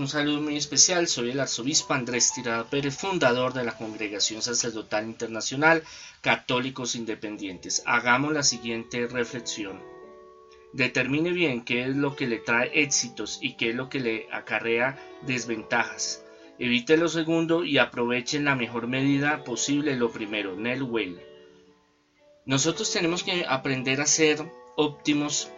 Un saludo muy especial, soy el arzobispo Andrés Tirada Pérez, fundador de la Congregación Sacerdotal Internacional Católicos Independientes. Hagamos la siguiente reflexión. Determine bien qué es lo que le trae éxitos y qué es lo que le acarrea desventajas. Evite lo segundo y aproveche en la mejor medida posible lo primero. Nell Well. Nosotros tenemos que aprender a ser óptimos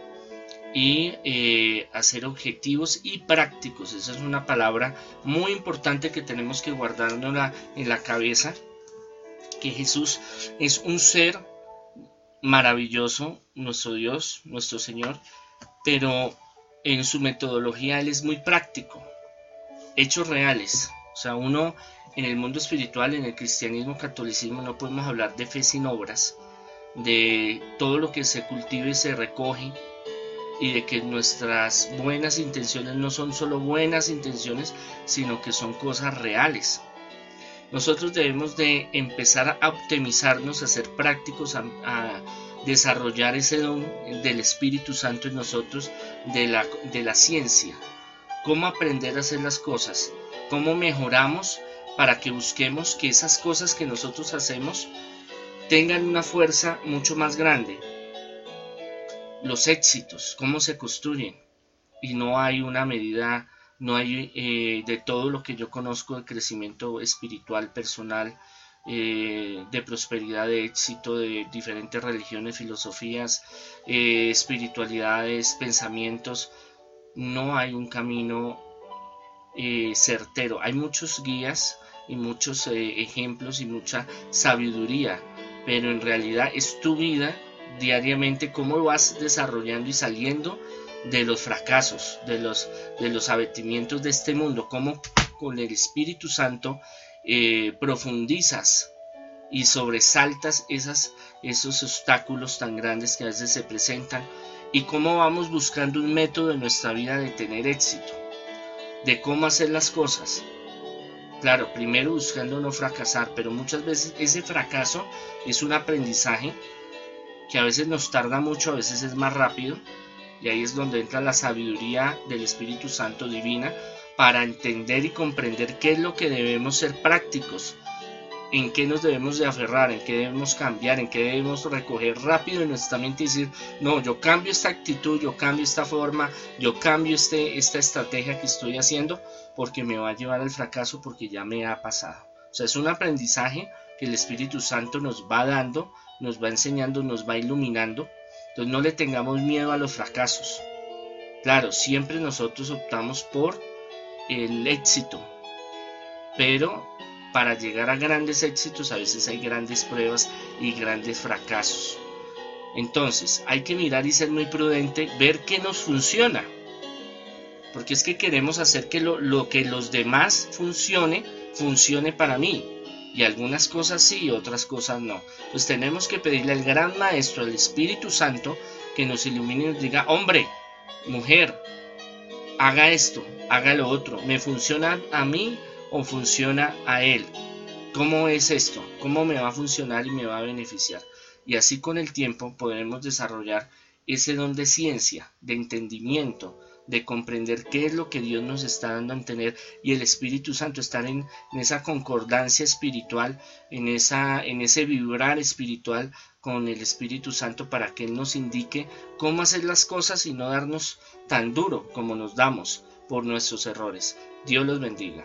y eh, hacer objetivos y prácticos. Esa es una palabra muy importante que tenemos que guardárnosla en la cabeza. Que Jesús es un ser maravilloso, nuestro Dios, nuestro Señor, pero en su metodología Él es muy práctico. Hechos reales. O sea, uno en el mundo espiritual, en el cristianismo, catolicismo, no podemos hablar de fe sin obras, de todo lo que se cultiva y se recoge y de que nuestras buenas intenciones no son solo buenas intenciones, sino que son cosas reales. Nosotros debemos de empezar a optimizarnos, a ser prácticos, a, desarrollar ese don del Espíritu Santo en nosotros, de la, de la ciencia. Cómo aprender a hacer las cosas, cómo mejoramos para que busquemos que esas cosas que nosotros hacemos tengan una fuerza mucho más grande, los éxitos, cómo se construyen. Y no hay una medida, no hay eh, de todo lo que yo conozco de crecimiento espiritual, personal, eh, de prosperidad, de éxito, de diferentes religiones, filosofías, eh, espiritualidades, pensamientos. No hay un camino certero. Hay muchos guías y muchos ejemplos y mucha sabiduría, pero en realidad es tu vida diariamente cómo vas desarrollando y saliendo de los fracasos, de los, de los abatimientos de este mundo, cómo con el Espíritu Santo eh, profundizas y sobresaltas esas, esos obstáculos tan grandes que a veces se presentan y cómo vamos buscando un método en nuestra vida de tener éxito, de cómo hacer las cosas. Claro, primero buscando no fracasar, pero muchas veces ese fracaso es un aprendizaje que a veces nos tarda mucho, a veces es más rápido, y ahí es donde entra la sabiduría del Espíritu Santo divina para entender y comprender qué es lo que debemos ser prácticos, en qué nos debemos de aferrar, en qué debemos cambiar, en qué debemos recoger rápido en nuestra mente y decir, no, yo cambio esta actitud, yo cambio esta forma, yo cambio este, esta estrategia que estoy haciendo porque me va a llevar al fracaso porque ya me ha pasado. O sea, es un aprendizaje el Espíritu Santo nos va dando nos va enseñando, nos va iluminando. Entonces no le tengamos miedo a los fracasos. Claro, siempre nosotros optamos por el éxito, pero para llegar a grandes éxitos a veces hay grandes pruebas y grandes fracasos. Entonces hay que mirar y ser muy prudente, ver qué nos funciona. Porque es que queremos hacer que lo, lo que los demás funcione, funcione para mí y algunas cosas sí y otras cosas no. Pues tenemos que pedirle al gran maestro, al Espíritu Santo, que nos ilumine y nos diga, hombre, mujer, haga esto, haga lo otro, ¿me funciona a mí o funciona a él? ¿Cómo es esto? ¿Cómo me va a funcionar y me va a beneficiar? Y así con el tiempo podremos desarrollar ese don de ciencia, de entendimiento, de comprender qué es lo que Dios nos está dando a entender y el Espíritu Santo estar en, esa concordancia espiritual, en, esa, en ese vibrar espiritual con el Espíritu Santo para que Él nos indique cómo hacer las cosas y no darnos tan duro como nos damos por nuestros errores. Dios los bendiga.